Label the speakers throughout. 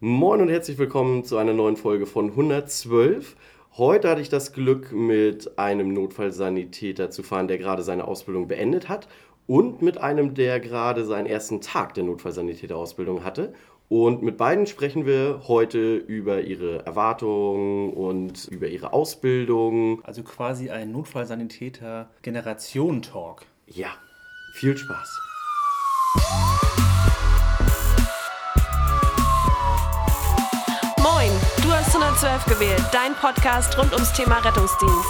Speaker 1: Moin und herzlich willkommen zu einer neuen Folge von 112. Heute hatte ich das Glück, mit einem Notfallsanitäter zu fahren, der gerade seine Ausbildung beendet hat und mit einem, der gerade seinen ersten Tag der Notfallsanitäterausbildung hatte. Und mit beiden sprechen wir heute über ihre Erwartungen und über ihre Ausbildung.
Speaker 2: Also quasi ein Notfallsanitäter-Generation-Talk.
Speaker 1: Ja, viel Spaß.
Speaker 3: 112 gewählt, dein Podcast rund ums Thema Rettungsdienst.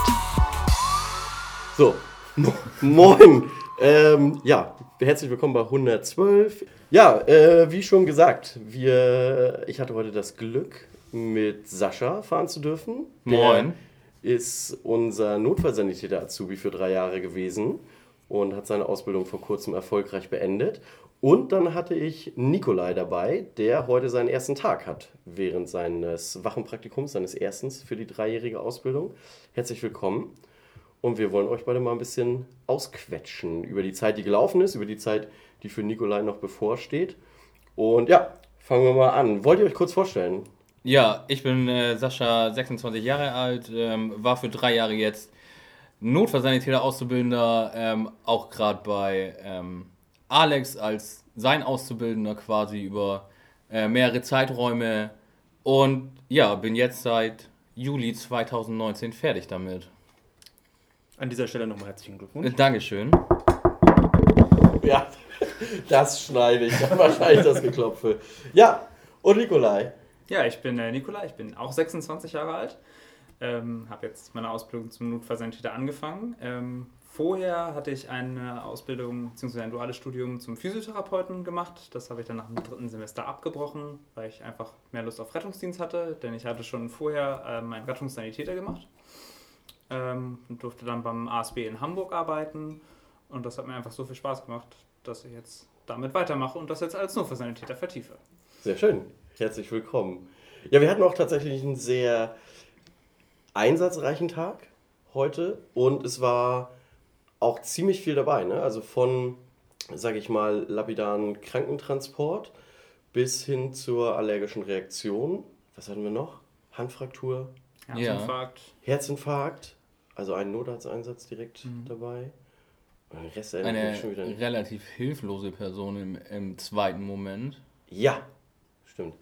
Speaker 1: So, mo- moin. Ähm, ja, herzlich willkommen bei 112. Ja, äh, wie schon gesagt, wir, ich hatte heute das Glück, mit Sascha fahren zu dürfen. Der
Speaker 2: Moin.
Speaker 1: ist unser Notfallsanitäter-Azubi für drei Jahre gewesen und hat seine Ausbildung vor kurzem erfolgreich beendet. Und dann hatte ich Nikolai dabei, der heute seinen ersten Tag hat während seines Wachenpraktikums, seines erstens für die dreijährige Ausbildung. Herzlich willkommen. Und wir wollen euch beide mal ein bisschen ausquetschen über die Zeit, die gelaufen ist, über die Zeit, die für Nikolai noch bevorsteht. Und ja, fangen wir mal an. Wollt ihr euch kurz vorstellen?
Speaker 4: Ja, ich bin äh, Sascha, 26 Jahre alt, ähm, war für drei Jahre jetzt Notfallsanitäter Auszubildender, ähm, auch gerade bei ähm, Alex als sein Auszubildender quasi über äh, mehrere Zeiträume und ja, bin jetzt seit Juli 2019 fertig damit.
Speaker 2: An dieser Stelle nochmal herzlichen
Speaker 4: Äh,
Speaker 2: Glückwunsch.
Speaker 4: Dankeschön.
Speaker 1: Ja, das schneide ich. Dann wahrscheinlich das Geklopfe. Ja, und Nikolai.
Speaker 5: Ja, ich bin äh, Nikola, ich bin auch 26 Jahre alt. Ähm, habe jetzt meine Ausbildung zum Notfallsanitäter angefangen. Ähm, vorher hatte ich eine Ausbildung bzw. ein duales Studium zum Physiotherapeuten gemacht. Das habe ich dann nach dem dritten Semester abgebrochen, weil ich einfach mehr Lust auf Rettungsdienst hatte, denn ich hatte schon vorher ähm, einen Rettungssanitäter gemacht ähm, und durfte dann beim ASB in Hamburg arbeiten. Und das hat mir einfach so viel Spaß gemacht, dass ich jetzt damit weitermache und das jetzt als Notfallsanitäter vertiefe.
Speaker 1: Sehr schön. Herzlich willkommen. Ja, wir hatten auch tatsächlich einen sehr einsatzreichen Tag heute und es war auch ziemlich viel dabei. Ne? Also von, sage ich mal, lapidaren Krankentransport bis hin zur allergischen Reaktion. Was hatten wir noch? Handfraktur,
Speaker 5: Herzinfarkt.
Speaker 1: Herzinfarkt, also einen Notarzteinsatz direkt dabei. Und den Rest erinnere ich
Speaker 4: Eine relativ hilflose Person im, im zweiten Moment.
Speaker 1: Ja, stimmt.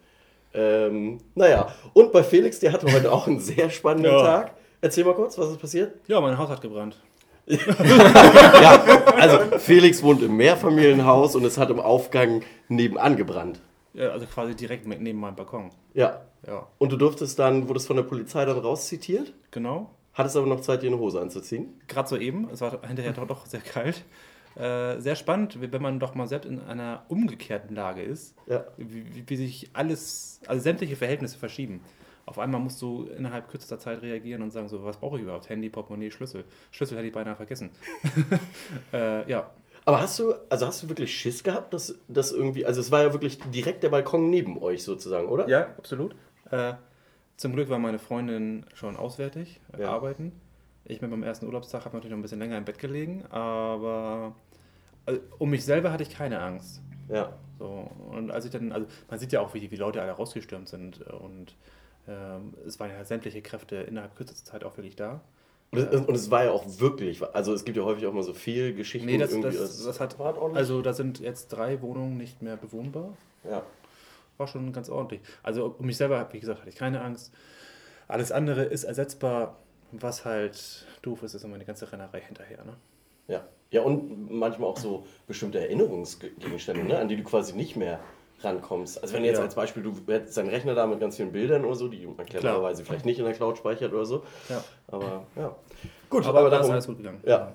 Speaker 1: Ähm, naja, und bei Felix, der hatte heute auch einen sehr spannenden
Speaker 2: Ja.
Speaker 1: Tag. Erzähl mal kurz, was ist passiert?
Speaker 2: Ja, mein Haus hat gebrannt.
Speaker 1: Ja, also Felix wohnt im Mehrfamilienhaus und es hat im Aufgang nebenan gebrannt.
Speaker 2: Ja, also quasi direkt neben meinem Balkon.
Speaker 1: Ja.
Speaker 2: Ja,
Speaker 1: Und du durftest dann, wurdest von der Polizei dann rauszitiert,
Speaker 2: genau.
Speaker 1: hattest aber noch Zeit, dir eine Hose anzuziehen.
Speaker 2: Gerade so eben. Es war hinterher doch, doch sehr kalt. Äh, sehr spannend, wenn man doch mal selbst in einer umgekehrten Lage ist,
Speaker 1: Ja.
Speaker 2: wie, wie, sich alles, also sämtliche Verhältnisse verschieben. Auf einmal musst du innerhalb kürzester Zeit reagieren und sagen so, was brauche ich überhaupt? Handy, Portemonnaie, Schlüssel. Schlüssel hätte ich beinahe vergessen. äh, ja,
Speaker 1: Aber hast du, also hast du wirklich Schiss gehabt, dass das irgendwie, also es war ja wirklich direkt der Balkon neben euch sozusagen, oder?
Speaker 2: Ja, absolut. Äh, zum Glück war meine Freundin schon auswärtig äh,
Speaker 1: Ja.
Speaker 2: arbeiten. Ich mit meinem ersten Urlaubstag habe natürlich noch ein bisschen länger im Bett gelegen, aber also, um mich selber hatte ich keine Angst.
Speaker 1: Ja.
Speaker 2: So, und als ich dann, also man sieht ja auch, wie die wie Leute alle rausgestürmt sind äh, und ähm, es waren ja sämtliche Kräfte innerhalb kürzester Zeit auch wirklich da.
Speaker 1: Und es, und es war ja auch wirklich, also es gibt ja häufig auch mal so viel Geschichten.
Speaker 2: Nee, das,
Speaker 1: irgendwie,
Speaker 2: das, das hat, also da sind jetzt drei Wohnungen nicht mehr bewohnbar.
Speaker 1: ja.
Speaker 2: war schon ganz ordentlich. Also um mich selber, wie gesagt, hatte ich keine Angst. Alles andere ist ersetzbar. Was halt doof ist, ist immer die ganze Rennerei hinterher. Ne?
Speaker 1: Ja. Ja, und manchmal auch so bestimmte Erinnerungsgegenstände, ne, an die du quasi nicht mehr rankommst. Also wenn jetzt
Speaker 2: Ja.
Speaker 1: als Beispiel, du hättest deinen Rechner da mit ganz vielen Bildern oder so, die man clevererweise vielleicht nicht in der Cloud speichert oder so.
Speaker 2: Ja.
Speaker 1: Aber ja. Gut,
Speaker 2: Aber, da ist
Speaker 1: darum-
Speaker 2: alles gut gegangen.
Speaker 1: Ja.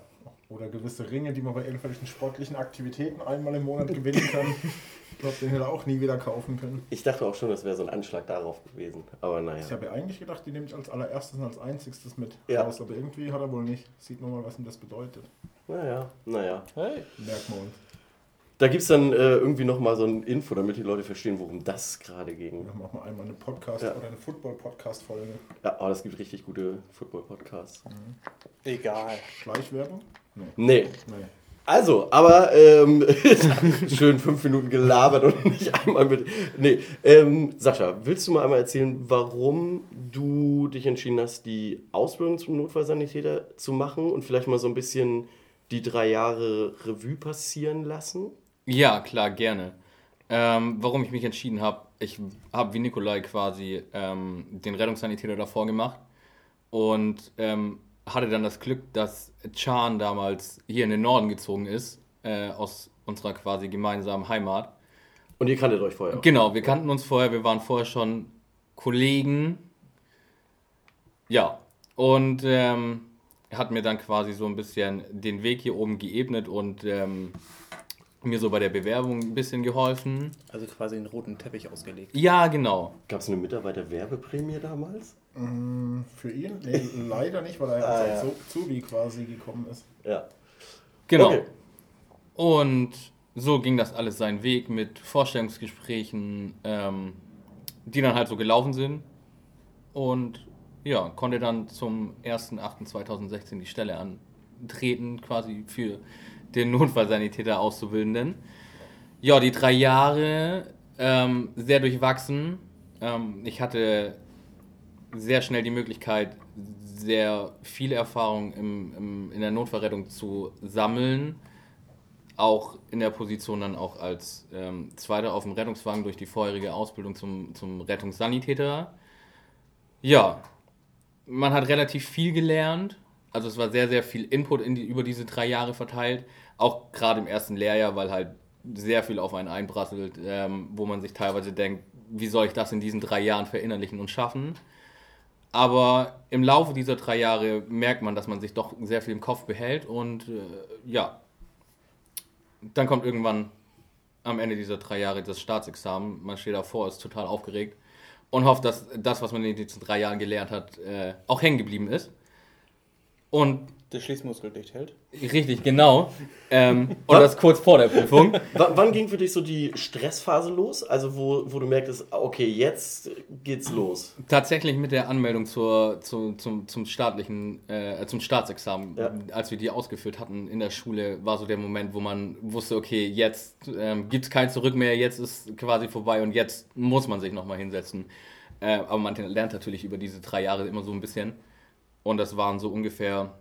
Speaker 6: Oder gewisse Ringe, die man bei irgendwelchen sportlichen Aktivitäten einmal im Monat gewinnen kann. Ich glaube, den hätte er auch nie wieder kaufen können.
Speaker 1: Ich dachte auch schon, das wäre so ein Anschlag darauf gewesen. Aber naja.
Speaker 6: Ich habe ja eigentlich gedacht, die nehme ich als allererstes und als einziges mit
Speaker 1: Ja.
Speaker 6: raus. Aber irgendwie hat er wohl nicht. Sieht man mal, was ihm das bedeutet.
Speaker 1: Naja, naja.
Speaker 4: Hey.
Speaker 6: Merkt man.
Speaker 1: Da gibt es dann äh, irgendwie nochmal so ein Info, damit die Leute verstehen, worum das gerade ging.
Speaker 6: Wir machen einmal eine Podcast-
Speaker 1: Ja.
Speaker 6: oder eine Football-Podcast-Folge.
Speaker 1: Ja, aber es gibt richtig gute Football-Podcasts.
Speaker 2: Egal.
Speaker 6: Schleichwerbung? Nee.
Speaker 1: Nee,
Speaker 6: Nee.
Speaker 1: Also, aber ähm, schön fünf Minuten gelabert und nicht einmal mit. Nee, ähm, Sascha, willst du mal einmal erzählen, warum du dich entschieden hast, die Ausbildung zum Notfallsanitäter zu machen und vielleicht mal so ein bisschen die drei Jahre Revue passieren lassen?
Speaker 4: Ja, klar, gerne. Ähm, warum ich mich entschieden habe, ich habe wie Nikolai quasi ähm, den Rettungssanitäter davor gemacht und ähm, hatte dann das Glück, dass Chan damals hier in den Norden gezogen ist, äh, aus unserer quasi gemeinsamen Heimat.
Speaker 1: Und ihr kanntet euch vorher. auch.
Speaker 4: Genau, wir kannten uns vorher, wir waren vorher schon Kollegen. Ja, und ähm, hat mir dann quasi so ein bisschen den Weg hier oben geebnet und ähm, mir so bei der Bewerbung ein bisschen geholfen.
Speaker 2: Also quasi einen roten Teppich ausgelegt.
Speaker 4: Ja, genau.
Speaker 1: Gab es eine Mitarbeiterwerbeprämie damals?
Speaker 6: Mm, Für ihn? Nee, leider nicht, weil er
Speaker 1: Ah,
Speaker 6: als
Speaker 1: ja.
Speaker 6: Azubi quasi gekommen ist.
Speaker 1: Ja.
Speaker 4: Genau.
Speaker 1: Okay.
Speaker 4: Und so ging das alles seinen Weg mit Vorstellungsgesprächen, ähm, die dann halt so gelaufen sind. Und ja, konnte dann zum 1.8.2016 die Stelle antreten, quasi für den Notfallsanitäter Auszubildenden. Ja, die drei Jahre ähm, sehr durchwachsen. Ähm, ich hatte sehr schnell die Möglichkeit, sehr viel Erfahrung im, im, in der Notfallrettung zu sammeln. Auch in der Position dann auch als ähm, Zweiter auf dem Rettungswagen durch die vorherige Ausbildung zum, zum Rettungssanitäter. Ja, man hat relativ viel gelernt. Also es war sehr, sehr viel Input in die, über diese drei Jahre verteilt. Auch gerade im ersten Lehrjahr, weil halt sehr viel auf einen einprasselt, ähm, wo man sich teilweise denkt, wie soll ich das in diesen drei Jahren verinnerlichen und schaffen. Aber im Laufe dieser drei Jahre merkt man, dass man sich doch sehr viel im Kopf behält und äh, ja, dann kommt irgendwann am Ende dieser drei Jahre das Staatsexamen. Man steht davor, ist total aufgeregt und hofft, dass das, was man in diesen drei Jahren gelernt hat, äh, auch hängen geblieben ist. Und
Speaker 2: Der Schließmuskel dicht hält.
Speaker 4: richtig, genau. Ähm, und das kurz vor der Prüfung.
Speaker 1: W wann ging für dich so die Stressphase los? Also wo, wo du merktest, okay, jetzt geht's los.
Speaker 4: Tatsächlich mit der Anmeldung zur, zu, zum, zum staatlichen, äh, zum Staatsexamen,
Speaker 1: Ja.
Speaker 4: als wir die ausgeführt hatten in der Schule, war so der Moment, wo man wusste, okay, jetzt ähm, gibt es kein Zurück mehr, jetzt ist quasi vorbei und jetzt muss man sich nochmal hinsetzen. Äh, aber man lernt natürlich über diese drei Jahre immer so ein bisschen. Und das waren so ungefähr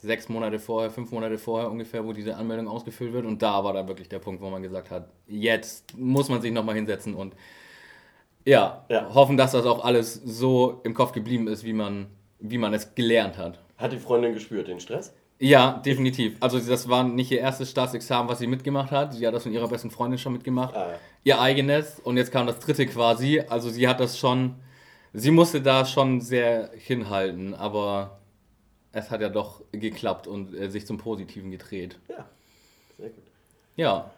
Speaker 4: sechs Monate vorher, fünf Monate vorher ungefähr, wo diese Anmeldung ausgefüllt wird. Und da war dann wirklich der Punkt, wo man gesagt hat, jetzt muss man sich nochmal hinsetzen und ja,
Speaker 1: Ja.
Speaker 4: hoffen, dass das auch alles so im Kopf geblieben ist, wie man, wie man es gelernt hat.
Speaker 1: Hat die Freundin gespürt, den Stress?
Speaker 4: Ja, definitiv. Also das war nicht ihr erstes Staatsexamen, was sie mitgemacht hat. Sie hat das von ihrer besten Freundin schon mitgemacht.
Speaker 1: Ah, ja.
Speaker 4: Ihr eigenes. Und jetzt kam das dritte quasi. Also sie hat das schon, sie musste da schon sehr hinhalten, aber es hat ja doch geklappt und äh, sich zum Positiven gedreht.
Speaker 1: Ja, sehr gut.
Speaker 4: Ja.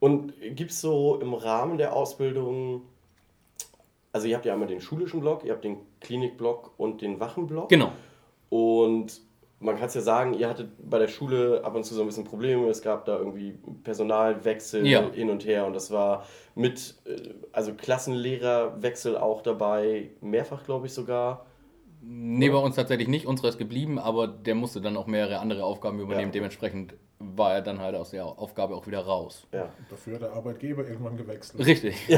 Speaker 1: Und gibt es so im Rahmen der Ausbildung, also ihr habt ja einmal den schulischen Block, ihr habt den Klinikblock und den Wachenblock.
Speaker 4: Genau.
Speaker 1: Und man kann es ja sagen, ihr hattet bei der Schule ab und zu so ein bisschen Probleme. Es gab da irgendwie Personalwechsel
Speaker 4: Ja.
Speaker 1: hin und her und das war mit, äh, also Klassenlehrerwechsel auch dabei, mehrfach glaube ich sogar.
Speaker 4: Nee, bei uns tatsächlich nicht. Unserer ist geblieben, aber der musste dann auch mehrere andere Aufgaben übernehmen.
Speaker 1: Ja.
Speaker 4: Dementsprechend war er dann halt aus der Aufgabe auch wieder raus.
Speaker 1: Ja.
Speaker 6: Dafür hat der Arbeitgeber irgendwann gewechselt.
Speaker 4: Richtig.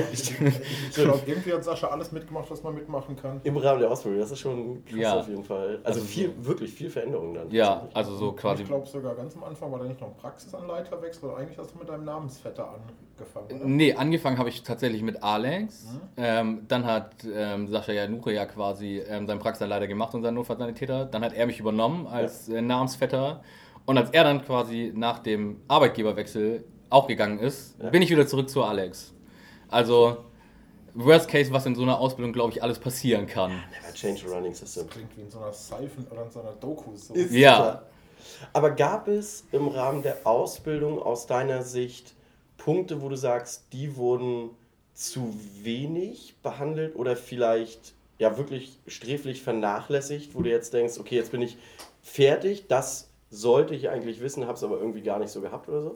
Speaker 6: Ich glaube, irgendwie hat Sascha alles mitgemacht, was man mitmachen kann.
Speaker 1: Im Rahmen der Ausbildung, das ist schon krass
Speaker 4: Ja.
Speaker 1: auf jeden Fall. Also,
Speaker 4: Also
Speaker 1: viel, wirklich viel Veränderung dann.
Speaker 4: Ja, also so quasi.
Speaker 6: Ich glaube sogar ganz am Anfang war da nicht noch ein Praxisanleiterwechsel, oder eigentlich hast du mit deinem Namensvetter angefangen, oder?
Speaker 4: Nee, angefangen habe ich tatsächlich mit Alex.
Speaker 1: Mhm.
Speaker 4: Ähm, dann hat ähm, Sascha Janure ja quasi ähm, seinen Praxisanleiter gemacht und seinen Notfallsanitäter. Dann hat er mich übernommen als äh, Namensvetter. Und als er dann quasi nach dem Arbeitgeberwechsel auch gegangen ist,
Speaker 1: Ja.
Speaker 4: bin ich wieder zurück zu Alex. Also, Worst Case, was in so einer Ausbildung, glaube ich, alles passieren kann.
Speaker 1: Never change a running system.
Speaker 6: Klingt wie in so einer Seifen oder in so einer Doku. So.
Speaker 1: Ist
Speaker 4: Ja.
Speaker 1: klar. Aber gab es im Rahmen der Ausbildung aus deiner Sicht Punkte, wo du sagst, die wurden zu wenig behandelt oder vielleicht ja wirklich sträflich vernachlässigt, wo du jetzt denkst, okay, jetzt bin ich fertig, das sollte ich eigentlich wissen, habe es aber irgendwie gar nicht so gehabt oder so?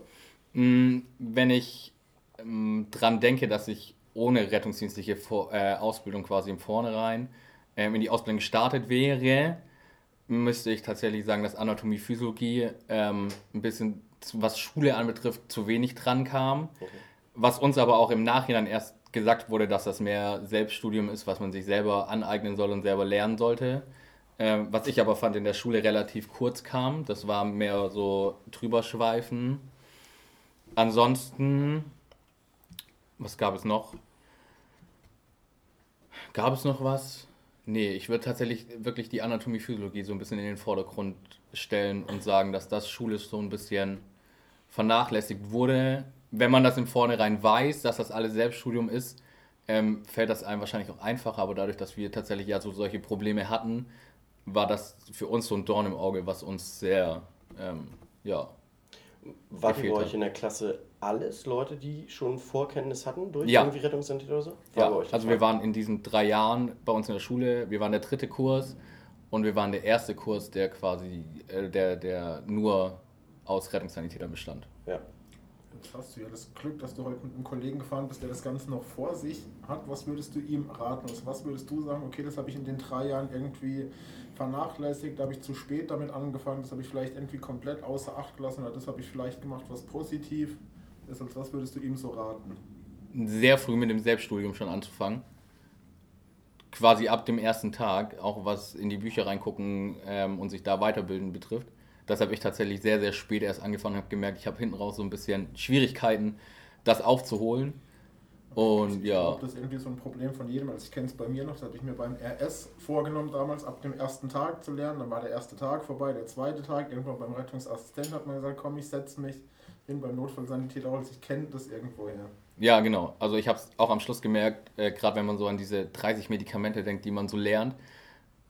Speaker 4: Mm, Wenn ich ähm, dran denke, dass ich ohne rettungsdienstliche Vor äh, Ausbildung quasi im Vornherein ähm, in die Ausbildung gestartet wäre, müsste ich tatsächlich sagen, dass Anatomie, Physiologie ähm, ein bisschen was Schule anbetrifft, zu wenig dran kam. Was uns aber auch im Nachhinein erst gesagt wurde, dass das mehr Selbststudium ist, was man sich selber aneignen soll und selber lernen sollte. Ähm, was ich aber fand, in der Schule relativ kurz kam. Das war mehr so drüberschweifen. Ansonsten, was gab es noch? Gab es noch was? Nee, ich würde tatsächlich wirklich die Anatomie, Physiologie so ein bisschen in den Vordergrund stellen und sagen, dass das schulisch so ein bisschen vernachlässigt wurde. Wenn man das im Vornherein weiß, dass das alles Selbststudium ist, ähm, fällt das einem wahrscheinlich auch einfacher, aber dadurch, dass wir tatsächlich ja so solche Probleme hatten, war das für uns so ein Dorn im Auge, was uns sehr, ähm, ja.
Speaker 1: War bei
Speaker 4: gefehlt
Speaker 1: euch in der Klasse alles Leute, die schon Vorkenntnis hatten durch
Speaker 4: Ja.
Speaker 1: irgendwie Rettungssanitäter oder so? War
Speaker 4: Ja, also wir waren in diesen drei Jahren bei uns in der Schule, wir waren der dritte Kurs und wir waren der erste Kurs, der quasi, äh, der, der nur aus Rettungssanitätern bestand.
Speaker 1: Ja.
Speaker 6: Jetzt hast du ja das Glück, dass du heute mit einem Kollegen gefahren bist, der das Ganze noch vor sich hat. Was würdest du ihm raten? Also was würdest du sagen, okay, das habe ich in den drei Jahren irgendwie vernachlässigt, da habe ich zu spät damit angefangen, das habe ich vielleicht irgendwie komplett außer Acht gelassen oder das habe ich vielleicht gemacht, was positiv ist. Also was würdest du ihm so raten?
Speaker 4: Sehr früh mit dem Selbststudium schon anzufangen. Quasi ab dem ersten Tag, auch was in die Bücher reingucken ähm, und sich da weiterbilden betrifft. Das habe ich tatsächlich sehr, sehr spät erst angefangen, habe gemerkt, ich habe hinten raus so ein bisschen Schwierigkeiten, das aufzuholen. Und
Speaker 6: ich
Speaker 4: ja.
Speaker 6: glaube, das ist irgendwie so ein Problem von jedem. Also ich kenne es bei mir noch, das hatte ich mir beim RS vorgenommen damals, ab dem ersten Tag zu lernen. Dann war der erste Tag vorbei, der zweite Tag. Irgendwann beim Rettungsassistent hat man gesagt, komm, ich setze mich hin beim Notfallsanitäter, also ich kenne das irgendwoher.
Speaker 4: Ja, genau. Also ich habe es auch am Schluss gemerkt, äh, gerade wenn man so an diese 30 Medikamente denkt, die man so lernt,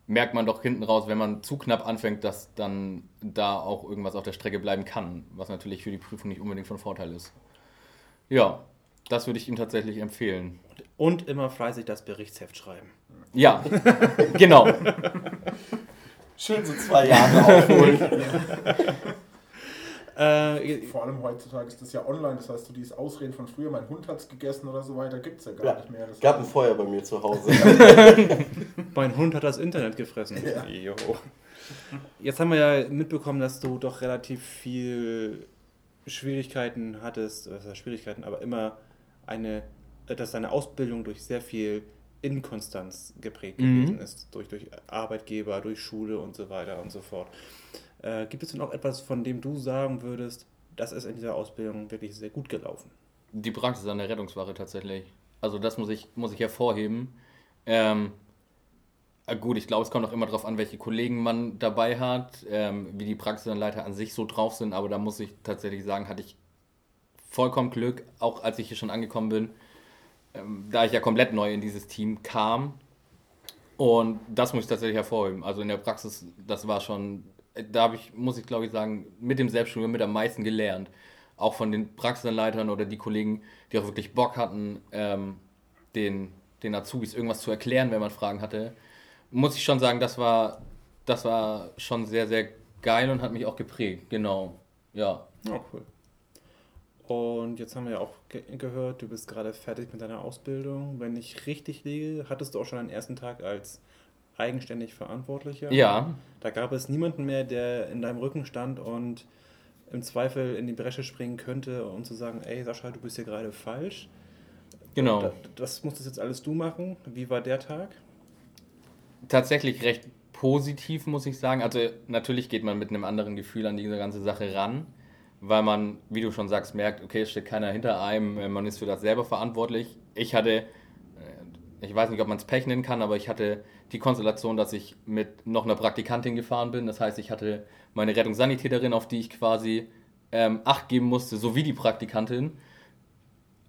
Speaker 4: merkt man doch hinten raus, wenn man zu knapp anfängt, dass dann da auch irgendwas auf der Strecke bleiben kann, was natürlich für die Prüfung nicht unbedingt von Vorteil ist. Ja, das würde ich ihm tatsächlich empfehlen.
Speaker 2: Und immer fleißig das Berichtsheft schreiben.
Speaker 4: Ja, genau.
Speaker 1: Schön so zwei Jahre aufholen.
Speaker 2: Äh,
Speaker 6: Vor allem heutzutage ist das ja online, das heißt, so dieses Ausreden von früher, mein Hund hat es gegessen oder so weiter, gibt es ja gar
Speaker 1: Ja,
Speaker 6: nicht mehr. Das
Speaker 1: Gab ein Feuer bei mir zu Hause.
Speaker 2: mein Hund hat das Internet gefressen.
Speaker 6: Ja.
Speaker 2: Jetzt haben wir ja mitbekommen, dass du doch relativ viel Schwierigkeiten hattest, heißt Schwierigkeiten, aber immer eine, dass deine Ausbildung durch sehr viel Inkonstanz geprägt
Speaker 4: Mhm.
Speaker 2: gewesen ist. Durch, durch Arbeitgeber, durch Schule und so weiter und so fort. Äh, gibt es denn auch etwas, von dem du sagen würdest, das ist in dieser Ausbildung wirklich sehr gut gelaufen?
Speaker 4: Die Praxis an der Rettungswache tatsächlich. Also das muss ich, muss ich hervorheben. Ähm, äh, gut, ich glaube, es kommt auch immer darauf an, welche Kollegen man dabei hat, ähm, wie die Praxisanleiter an sich so drauf sind, aber da muss ich tatsächlich sagen, hatte ich vollkommen Glück, auch als ich hier schon angekommen bin, ähm, da ich ja komplett neu in dieses Team kam. Und das muss ich tatsächlich hervorheben. Also in der Praxis, das war schon, da habe ich, muss ich glaube ich sagen, mit dem Selbststudium mit am meisten gelernt. Auch von den Praxisanleitern oder die Kollegen, die auch wirklich Bock hatten, ähm, den, den Azubis irgendwas zu erklären, wenn man Fragen hatte. Muss ich schon sagen, das war, das war schon sehr, sehr geil und hat mich auch geprägt. Genau. Ja.
Speaker 2: Ja, cool. Und jetzt haben wir ja auch ge gehört, du bist gerade fertig mit deiner Ausbildung. Wenn ich richtig liege, hattest du auch schon deinen ersten Tag als eigenständig Verantwortlicher.
Speaker 4: Ja.
Speaker 2: Da gab es niemanden mehr, der in deinem Rücken stand und im Zweifel in die Bresche springen könnte und zu sagen, ey Sascha, du bist hier gerade falsch.
Speaker 4: Genau.
Speaker 2: Da- Das musstest jetzt alles du machen. Wie war der Tag?
Speaker 4: tatsächlich recht positiv, muss ich sagen. Also natürlich geht man mit einem anderen Gefühl an diese ganze Sache ran, weil man, wie du schon sagst, merkt, okay, es steht keiner hinter einem, äh, man ist für das selber verantwortlich. Ich hatte, äh, ich weiß nicht, ob man es Pech nennen kann, aber ich hatte die Konstellation, dass ich mit noch einer Praktikantin gefahren bin. Das heißt, ich hatte meine Rettungssanitäterin, auf die ich quasi ähm, Acht geben musste, sowie die Praktikantin.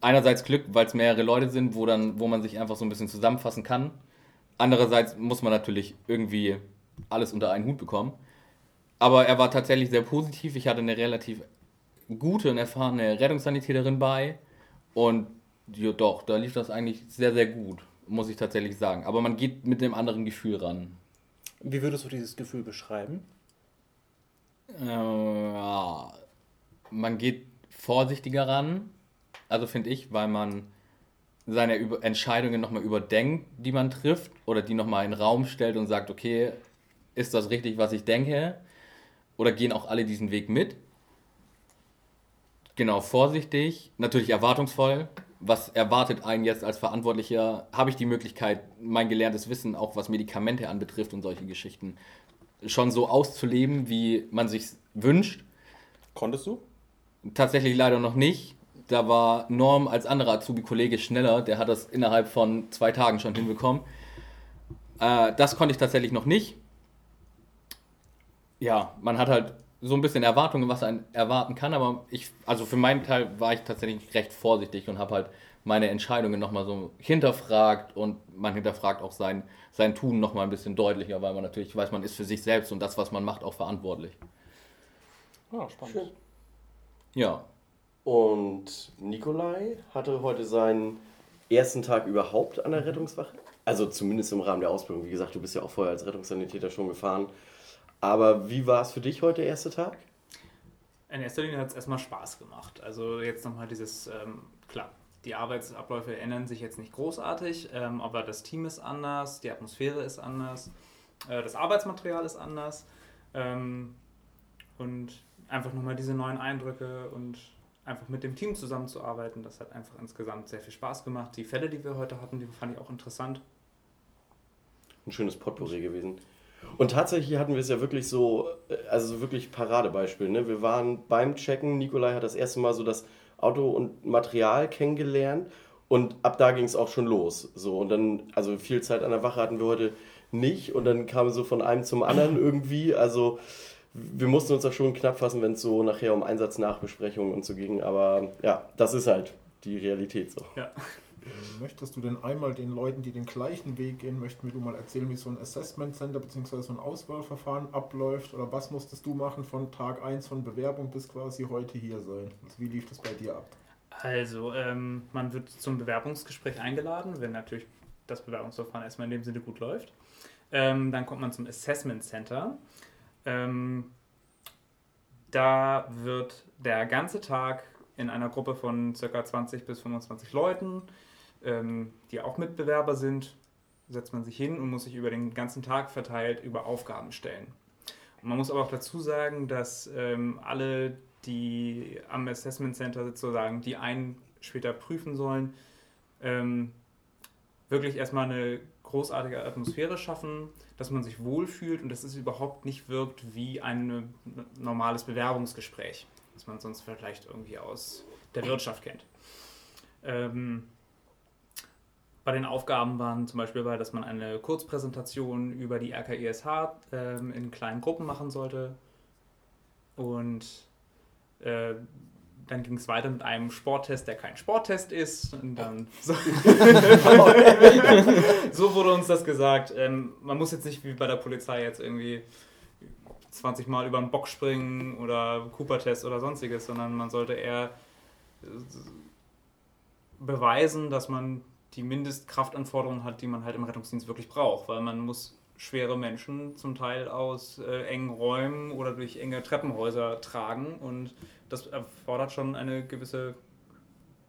Speaker 4: Einerseits Glück, weil es mehrere Leute sind, wo, dann, wo man sich einfach so ein bisschen zusammenfassen kann. Andererseits muss man natürlich irgendwie alles unter einen Hut bekommen. Aber er war tatsächlich sehr positiv. Ich hatte eine relativ gute und erfahrene Rettungssanitäterin bei. Und ja, doch, da lief das eigentlich sehr, sehr gut, muss ich tatsächlich sagen. Aber man geht mit einem anderen Gefühl ran.
Speaker 2: Wie würdest du dieses Gefühl beschreiben?
Speaker 4: Äh, ja, man geht vorsichtiger ran, also finde ich, weil man seine Über Entscheidungen nochmal überdenkt, die man trifft, oder die nochmal in den Raum stellt und sagt, okay, ist das richtig, was ich denke? Oder gehen auch alle diesen Weg mit? Genau, vorsichtig, natürlich erwartungsvoll. Was erwartet einen jetzt als Verantwortlicher? Habe ich die Möglichkeit, mein gelerntes Wissen, auch was Medikamente anbetrifft und solche Geschichten, schon so auszuleben, wie man sich wünscht?
Speaker 2: Konntest du?
Speaker 4: Tatsächlich leider noch nicht. Da war Norm als anderer Azubi-Kollege schneller. Der hat das innerhalb von zwei Tagen schon hinbekommen. Äh, das konnte ich tatsächlich noch nicht. Ja, man hat halt so ein bisschen Erwartungen, was einen erwarten kann, aber ich, also für meinen Teil war ich tatsächlich recht vorsichtig und habe halt meine Entscheidungen nochmal so hinterfragt und man hinterfragt auch sein, sein Tun nochmal ein bisschen deutlicher, weil man natürlich weiß, man ist für sich selbst und das, was man macht, auch verantwortlich.
Speaker 2: Ja, spannend.
Speaker 1: Schön.
Speaker 4: Ja,
Speaker 1: Und Nikolai hatte heute seinen ersten Tag überhaupt an der Rettungswache. Also zumindest im Rahmen der Ausbildung. Wie gesagt, du bist ja auch vorher als Rettungssanitäter schon gefahren. Aber wie war es für dich heute, der erste Tag?
Speaker 5: In erster Linie hat es erstmal Spaß gemacht. Also jetzt nochmal dieses, ähm, klar, die Arbeitsabläufe ändern sich jetzt nicht großartig, ähm, aber das Team ist anders, die Atmosphäre ist anders, äh, das Arbeitsmaterial ist anders ähm, und einfach nochmal diese neuen Eindrücke und einfach mit dem Team zusammenzuarbeiten, das hat einfach insgesamt sehr viel Spaß gemacht. Die Fälle, die wir heute hatten, die fand ich auch interessant.
Speaker 1: Ein schönes Potpourri gewesen. Und tatsächlich hatten wir es ja wirklich so, äh, also so wirklich Paradebeispiel. Ne? Wir waren beim Checken, Nikolai hat das erste Mal so das Auto und Material kennengelernt und ab da ging es auch schon los. So und dann, also viel Zeit an der Wache hatten wir heute nicht und dann kam so von einem zum anderen irgendwie. Also wir mussten uns da schon knapp fassen, wenn es so nachher um Einsatznachbesprechungen und so ging. Aber ja, das ist halt die Realität so.
Speaker 5: Ja.
Speaker 6: Möchtest du denn einmal den Leuten, die den gleichen Weg gehen möchten, mir du mal erzählen, wie so ein Assessment Center bzw. so ein Auswahlverfahren abläuft? Oder was musstest du machen von Tag 1 von Bewerbung bis quasi heute hier sein? Also wie lief das bei dir ab?
Speaker 5: Also, ähm, man wird zum Bewerbungsgespräch eingeladen, wenn natürlich das Bewerbungsverfahren erstmal in dem Sinne gut läuft. Ähm, dann kommt man zum Assessment Center. Ähm, da wird der ganze Tag in einer Gruppe von ca. 20 bis 25 Leuten, ähm, die auch Mitbewerber sind, setzt man sich hin und muss sich über den ganzen Tag verteilt über Aufgaben stellen. Und man muss aber auch dazu sagen, dass ähm, alle, die am Assessment Center sozusagen, die einen später prüfen sollen, ähm, wirklich erstmal eine großartige Atmosphäre schaffen, dass man sich wohlfühlt und dass es überhaupt nicht wirkt wie ein normales Bewerbungsgespräch, das man sonst vielleicht irgendwie aus der Wirtschaft kennt. Ähm, bei den Aufgaben waren zum Beispiel bei, dass man eine Kurzpräsentation über die RKISH ähm, in kleinen Gruppen machen sollte. Und äh, dann ging es weiter mit einem Sporttest, der kein Sporttest ist. Und dann so, so wurde uns das gesagt. Ähm, man muss jetzt nicht wie bei der Polizei jetzt irgendwie 20 Mal über einen Bock springen oder Cooper-Test oder sonstiges, sondern man sollte eher äh, beweisen, dass man die Mindestkraftanforderungen hat, die man halt im Rettungsdienst wirklich braucht, weil man muss schwere Menschen zum Teil aus äh, engen Räumen oder durch enge Treppenhäuser tragen und das erfordert schon eine gewisse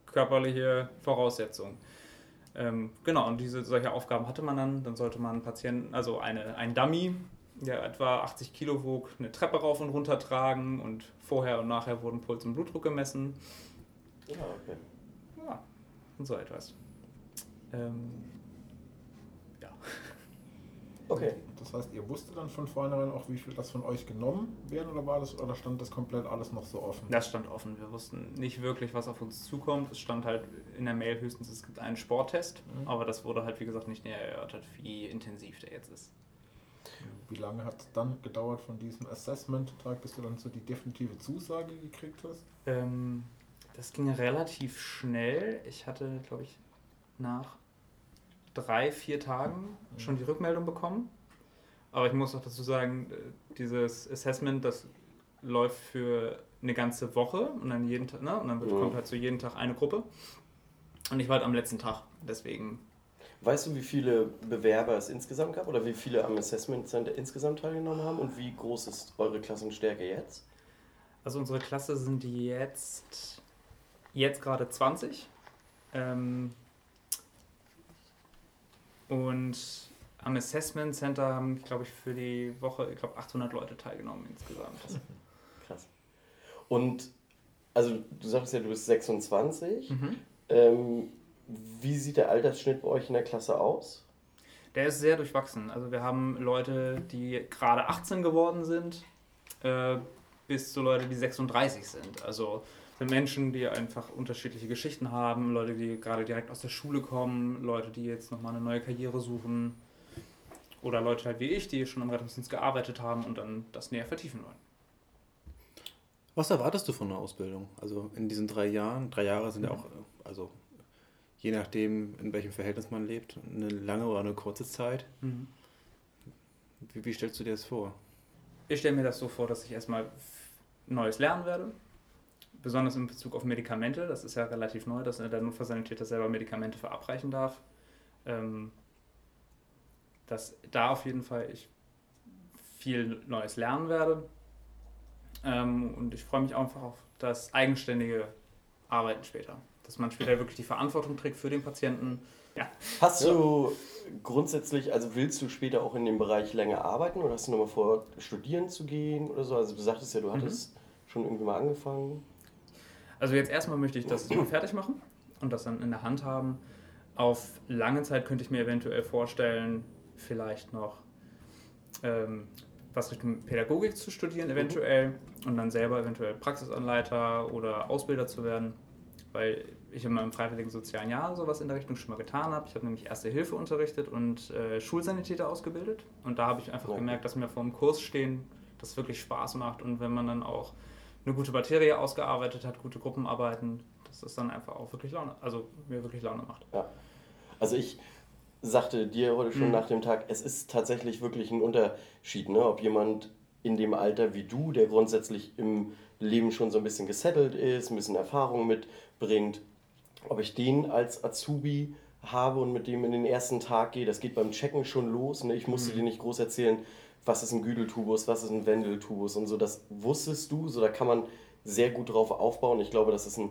Speaker 5: körperliche Voraussetzung. Ähm, genau, und diese solche Aufgaben hatte man dann. Dann sollte man Patienten, also eine, ein Dummy, der etwa 80 Kilo wog, eine Treppe rauf und runter tragen und vorher und nachher wurden Puls und Blutdruck gemessen.
Speaker 1: Ja, okay.
Speaker 5: Ja, und so etwas. Ähm, ja.
Speaker 1: Okay.
Speaker 6: Das heißt, ihr wusstet dann von vornherein auch, wie viel das von euch genommen werden oder war das oder stand das komplett alles noch so offen?
Speaker 5: Das stand offen. Wir wussten nicht wirklich, was auf uns zukommt. Es stand halt in der Mail höchstens, es gibt einen Sporttest,
Speaker 6: Mhm.
Speaker 5: aber das wurde halt, wie gesagt, nicht näher erörtert, wie intensiv der jetzt ist.
Speaker 6: Wie lange hat es dann gedauert von diesem Assessment-Tag, bis du dann so die definitive Zusage gekriegt hast?
Speaker 5: Ähm, das ging relativ schnell. Ich hatte, glaube ich, nach drei, vier Tagen schon die Rückmeldung bekommen. Aber ich muss auch dazu sagen, äh, dieses Assessment, das läuft für eine ganze Woche und dann jeden Tag, ne? Und dann kommt halt zu jeden Tag eine Gruppe. Und ich war halt am letzten Tag, deswegen.
Speaker 1: Weißt du, wie viele Bewerber es insgesamt gab oder wie viele am Assessment Center insgesamt teilgenommen haben und wie groß ist eure Klassenstärke jetzt?
Speaker 5: Also unsere Klasse sind jetzt, jetzt gerade 20. Ähm, und am Assessment Center haben, glaube ich, für die Woche, ich glaube, 800 Leute teilgenommen insgesamt.
Speaker 1: Krass. Und also du sagst ja, du bist 26.
Speaker 5: Mhm.
Speaker 1: Ähm, wie sieht der Altersschnitt bei euch in der Klasse aus?
Speaker 5: Der ist sehr durchwachsen. Also wir haben Leute, die gerade 18 geworden sind, äh, bis zu Leute, die 36 sind. Also sind Menschen, die einfach unterschiedliche Geschichten haben, Leute, die gerade direkt aus der Schule kommen, Leute, die jetzt nochmal eine neue Karriere suchen. Oder Leute halt wie ich, die schon im Rettungsdienst gearbeitet haben und dann das näher vertiefen wollen.
Speaker 2: Was erwartest du von einer Ausbildung? Also in diesen drei Jahren, drei Jahre sind ja auch, also je nachdem, in welchem Verhältnis man lebt, eine lange oder eine kurze Zeit. Wie, wie stellst du dir das vor?
Speaker 5: Ich stelle mir das so vor, dass ich erstmal Neues lernen werde. Besonders in Bezug auf Medikamente. Das ist ja relativ neu, dass der Notfallsanitäter selber Medikamente verabreichen darf. Ähm, dass da auf jeden Fall ich viel Neues lernen werde. Ähm, und ich freue mich auch einfach auf das eigenständige Arbeiten später. Dass man später wirklich die Verantwortung trägt für den Patienten. Ja,
Speaker 1: Hast du grundsätzlich, also willst du später auch in dem Bereich länger arbeiten oder hast du nochmal vor, studieren zu gehen oder so? Also du sagtest ja, du hattest schon irgendwie mal angefangen.
Speaker 5: Also jetzt erstmal möchte ich das mal fertig machen und das dann in der Hand haben. Auf lange Zeit könnte ich mir eventuell vorstellen, vielleicht noch ähm, was Richtung Pädagogik zu studieren, eventuell, und dann selber eventuell Praxisanleiter oder Ausbilder zu werden, weil ich in meinem freiwilligen sozialen Jahr sowas in der Richtung schon mal getan habe. Ich habe nämlich Erste Hilfe unterrichtet und äh, Schulsanitäter ausgebildet und da habe ich einfach
Speaker 1: Okay.
Speaker 5: gemerkt, dass mir vor dem Kurs stehen das wirklich Spaß macht und wenn man dann auch eine gute Materie ausgearbeitet hat, gute Gruppenarbeiten, dass das dann einfach auch wirklich Laune, also mir wirklich Laune macht.
Speaker 1: Also ich sagte dir heute schon
Speaker 5: Mhm.
Speaker 1: nach dem Tag, es ist tatsächlich wirklich ein Unterschied, ne? ob jemand in dem Alter wie du, der grundsätzlich im Leben schon so ein bisschen gesettelt ist, ein bisschen Erfahrung mitbringt, ob ich den als Azubi habe und mit dem in den ersten Tag gehe, das geht beim Checken schon los. Ne? Ich musste dir nicht groß erzählen, was ist ein Güdeltubus, was ist ein Wendeltubus und so, das wusstest du, so da kann man sehr gut drauf aufbauen. Ich glaube, das ist ein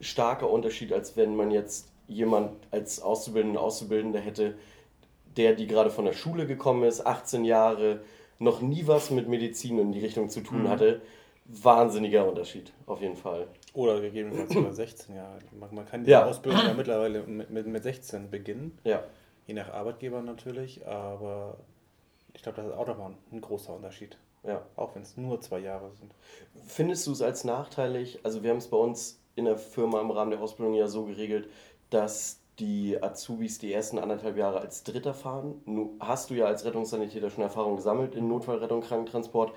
Speaker 1: starker Unterschied, als wenn man jetzt jemand als Auszubildende, Auszubildende hätte, der, die gerade von der Schule gekommen ist, 18 Jahre, noch nie was mit Medizin in die Richtung zu tun
Speaker 5: Mhm.
Speaker 1: hatte. Wahnsinniger Unterschied, auf jeden Fall.
Speaker 2: Oder gegebenenfalls sogar 16 Jahre. Man, man kann die
Speaker 1: Ja.
Speaker 2: Ausbildung ja mittlerweile mit, mit, mit 16 beginnen,
Speaker 1: Ja,
Speaker 2: je nach Arbeitgeber natürlich, aber ich glaube, das ist auch nochmal ein großer Unterschied.
Speaker 1: ja.
Speaker 2: Auch wenn es nur zwei Jahre sind.
Speaker 1: Findest du es als nachteilig? Also wir haben es bei uns in der Firma im Rahmen der Ausbildung ja so geregelt, dass die Azubis die ersten anderthalb Jahre als Dritter fahren. Nu hast du ja als Rettungssanitäter schon Erfahrung gesammelt in Notfallrettung, Krankentransport.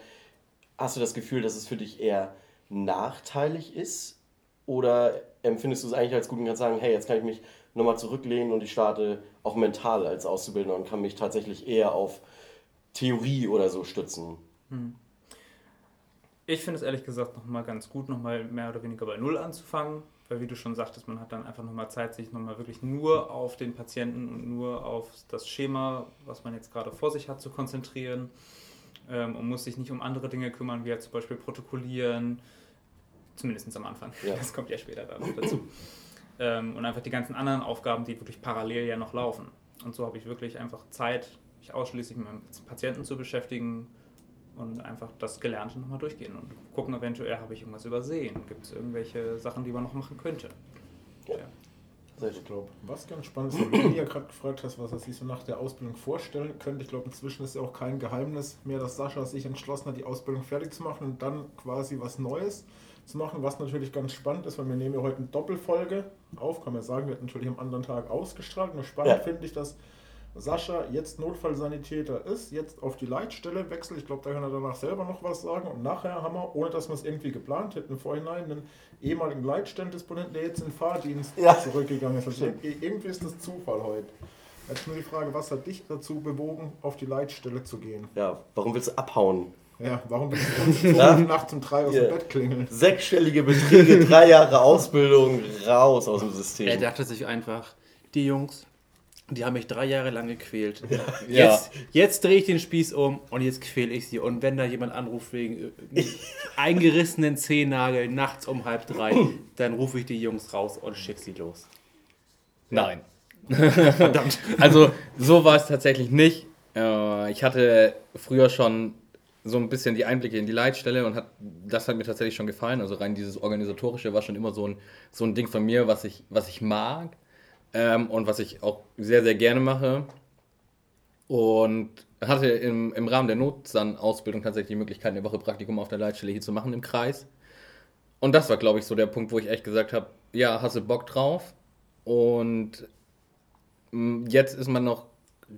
Speaker 1: Hast du das Gefühl, dass es für dich eher nachteilig ist? Oder empfindest du es eigentlich als gut und kannst sagen, hey, jetzt kann ich mich nochmal zurücklehnen und ich starte auch mental als Auszubildender und kann mich tatsächlich eher auf Theorie oder so stützen?
Speaker 5: Ich finde es ehrlich gesagt nochmal ganz gut, nochmal mehr oder weniger bei Null anzufangen, weil wie du schon sagtest, man hat dann einfach nochmal Zeit, sich nochmal wirklich nur auf den Patienten und nur auf das Schema, was man jetzt gerade vor sich hat, zu konzentrieren ähm, und muss sich nicht um andere Dinge kümmern, wie halt zum Beispiel protokollieren, zumindest am Anfang,
Speaker 1: Ja.
Speaker 5: das kommt ja später dann dazu. Ähm, und einfach die ganzen anderen Aufgaben, die wirklich parallel ja noch laufen. Und so habe ich wirklich einfach Zeit, mich ausschließlich mit meinem Patienten zu beschäftigen und einfach das Gelernte nochmal durchgehen und gucken, eventuell habe ich irgendwas übersehen. Gibt es irgendwelche Sachen, die man noch machen könnte?
Speaker 1: Sehr
Speaker 6: Ich glaube, was ganz spannend ist, wenn du ja gerade gefragt hast, was er sich so nach der Ausbildung vorstellen könnte. Ich glaube, inzwischen ist ja auch kein Geheimnis mehr, dass Sascha sich entschlossen hat, die Ausbildung fertig zu machen und dann quasi was Neues zu machen, was natürlich ganz spannend ist, weil wir nehmen ja heute eine Doppelfolge auf, kann man sagen, wird natürlich am anderen Tag ausgestrahlt. Nur spannend
Speaker 1: Ja.
Speaker 6: finde ich, dass Sascha jetzt Notfallsanitäter ist, jetzt auf die Leitstelle wechselt. Ich glaube, da kann er danach selber noch was sagen. Und nachher haben wir, ohne dass wir es irgendwie geplant hätten, im Vorhinein einen ehemaligen Leitstellendisponenten, der jetzt in den Fahrdienst
Speaker 1: Ja.
Speaker 6: zurückgegangen ist. Also irgendwie ist das Zufall heute. Jetzt nur die Frage, was hat dich dazu bewogen, auf die Leitstelle zu gehen?
Speaker 1: Ja, warum willst du abhauen?
Speaker 6: Ja, warum bist du nachts um drei aus dem Bett klingeln?
Speaker 1: Sechsstellige Beträge, drei Jahre Ausbildung, raus aus dem System.
Speaker 2: Er dachte sich einfach, die Jungs, die haben mich drei Jahre lang gequält.
Speaker 4: Ja.
Speaker 2: Jetzt, jetzt drehe ich den Spieß um und jetzt quäle ich sie. Und wenn da jemand anruft wegen eingerissenen Zehennagel nachts um halb drei, dann rufe ich die Jungs raus und schicke sie los.
Speaker 4: Nein. Verdammt. Also, so war es tatsächlich nicht. Äh, Ich hatte früher schon so ein bisschen die Einblicke in die Leitstelle und hat, das hat mir tatsächlich schon gefallen. Also rein dieses Organisatorische war schon immer so ein, so ein Ding von mir, was ich, was ich mag ähm, und was ich auch sehr, sehr gerne mache. Und hatte im, im Rahmen der Notsan-Ausbildung tatsächlich die Möglichkeit, eine Woche Praktikum auf der Leitstelle hier zu machen im Kreis. Und das war, glaube ich, so der Punkt, wo ich echt gesagt habe, ja, hast du Bock drauf? Und mm, jetzt ist man noch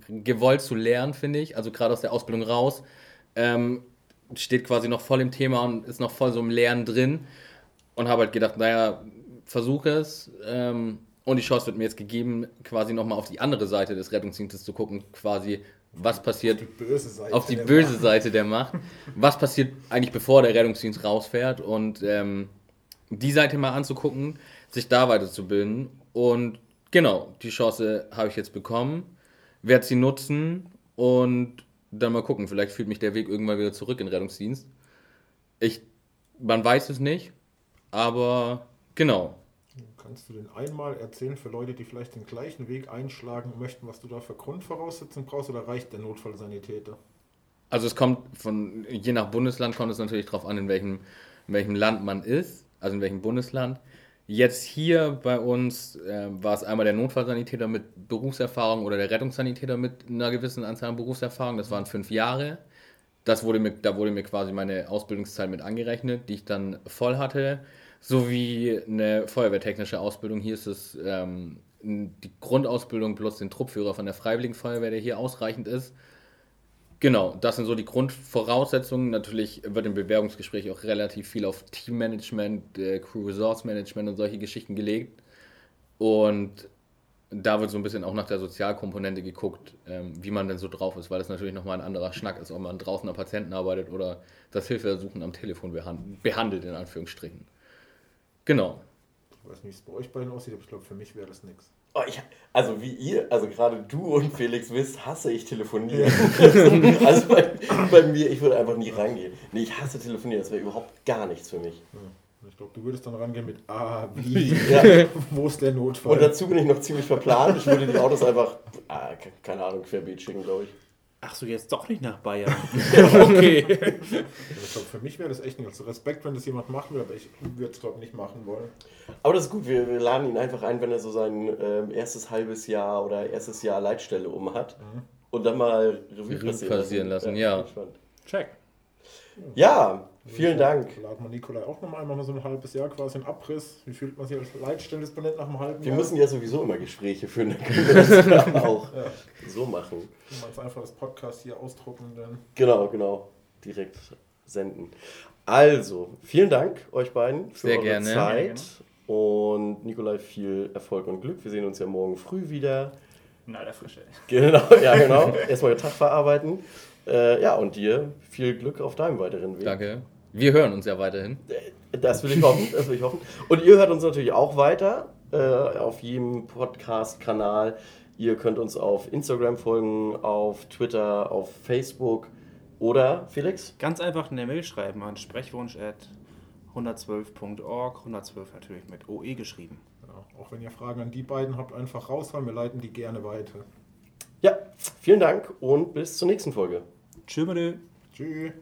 Speaker 4: gewollt zu lernen, finde ich. Also gerade aus der Ausbildung raus. Ähm, steht quasi noch voll im Thema und ist noch voll so im Lernen drin. Und habe halt gedacht, naja, versuche es. Ähm, und die Chance wird mir jetzt gegeben, quasi nochmal auf die andere Seite des Rettungsdienstes zu gucken, quasi was passiert
Speaker 6: Die böse Seite.
Speaker 4: auf die
Speaker 6: der
Speaker 4: böse
Speaker 6: Macht.
Speaker 4: Seite der Macht. Was passiert eigentlich bevor der Rettungsdienst rausfährt und ähm, die Seite mal anzugucken, sich da weiterzubilden. Und genau, die Chance habe ich jetzt bekommen, werde sie nutzen und dann mal gucken. Vielleicht führt mich der Weg irgendwann wieder zurück in den Rettungsdienst. Ich, man weiß es nicht, aber genau.
Speaker 6: Kannst du denn einmal erzählen für Leute, die vielleicht den gleichen Weg einschlagen möchten, was du da für Grundvoraussetzungen brauchst oder reicht der Notfallsanitäter?
Speaker 4: Also es kommt von, je nach Bundesland kommt es natürlich darauf an, in welchem, in welchem Land man ist, also in welchem Bundesland. Jetzt hier bei uns äh, war es einmal der Notfallsanitäter mit Berufserfahrung oder der Rettungssanitäter mit einer gewissen Anzahl an Berufserfahrung. Das waren fünf Jahre. Das wurde mir, da wurde mir quasi meine Ausbildungszeit mit angerechnet, die ich dann voll hatte. Sowie eine feuerwehrtechnische Ausbildung. Hier ist es ähm, die Grundausbildung plus den Truppführer von der Freiwilligen Feuerwehr, der hier ausreichend ist. Genau, das sind so die Grundvoraussetzungen. Natürlich wird im Bewerbungsgespräch auch relativ viel auf Teammanagement, äh, Crew Resource Management und solche Geschichten gelegt. Und da wird so ein bisschen auch nach der Sozialkomponente geguckt, ähm, wie man denn so drauf ist, weil das natürlich nochmal ein anderer Schnack ist, ob man draußen am Patienten arbeitet oder das Hilfeersuchen am Telefon behand behandelt, in Anführungsstrichen. Genau.
Speaker 6: Ich weiß nicht, wie es bei euch beiden aussieht, aber ich glaube, für mich wäre das nichts.
Speaker 1: Oh, ich, also wie ihr, also gerade du und Felix wisst, hasse ich telefonieren. also bei, bei mir, ich würde einfach nie rangehen. Nee, ich hasse telefonieren, das wäre überhaupt gar nichts für mich.
Speaker 6: Ich glaube, du würdest dann rangehen mit A, wie,
Speaker 1: Ja.
Speaker 6: wo ist der Notfall?
Speaker 1: Und dazu bin ich noch ziemlich verplant. Ich würde die Autos einfach, ah, ke- keine Ahnung, querbeet schicken, glaube ich.
Speaker 2: Ach so, jetzt doch nicht nach Bayern. okay.
Speaker 6: ich glaube, für mich wäre das echt. Also Respekt, wenn das jemand machen will, aber ich würde es, glaube ich, nicht machen wollen.
Speaker 1: Aber das ist gut, wir, wir laden ihn einfach ein, wenn er so sein ähm, erstes halbes Jahr oder erstes Jahr Leitstelle um hat. Und dann mal Revue,
Speaker 4: Revue passieren lassen, ja.
Speaker 1: bin gespannt.
Speaker 2: Check.
Speaker 1: Ja, vielen Dank.
Speaker 6: Laden wir Nikolai auch nochmal einmal so ein halbes Jahr quasi einen Abriss. Wie fühlt man sich als Leitstellendisponent nach einem halben
Speaker 1: Wir
Speaker 6: Jahr?
Speaker 1: müssen ja sowieso immer Gespräche führen, dann können wir das ja auch so machen.
Speaker 6: Wir jetzt einfach das Podcast hier ausdrucken, dann
Speaker 1: Genau, genau. Direkt senden. Also, vielen Dank euch beiden für
Speaker 4: Sehr
Speaker 1: eure
Speaker 4: gerne.
Speaker 1: Zeit. Und Nikolai, viel Erfolg und Glück. Wir sehen uns ja morgen früh wieder.
Speaker 5: Na, der Frische.
Speaker 1: Genau, ja, genau. Erstmal den Tag verarbeiten. Äh, ja, und dir viel Glück auf deinem weiteren Weg.
Speaker 4: Danke. Wir hören uns ja weiterhin.
Speaker 1: Das will ich hoffen, das will ich hoffen. Und ihr hört uns natürlich auch weiter äh, auf jedem Podcast-Kanal. Ihr könnt uns auf Instagram folgen, auf Twitter, auf Facebook oder Felix?
Speaker 2: Ganz einfach eine Mail schreiben an sprechwunsch.112.org. 112 natürlich mit OE geschrieben.
Speaker 6: ja, auch wenn ihr Fragen an die beiden habt, einfach raushauen. Wir leiten die gerne weiter.
Speaker 1: Vielen Dank und bis zur nächsten Folge.
Speaker 2: Tschüss.
Speaker 6: Tschüss.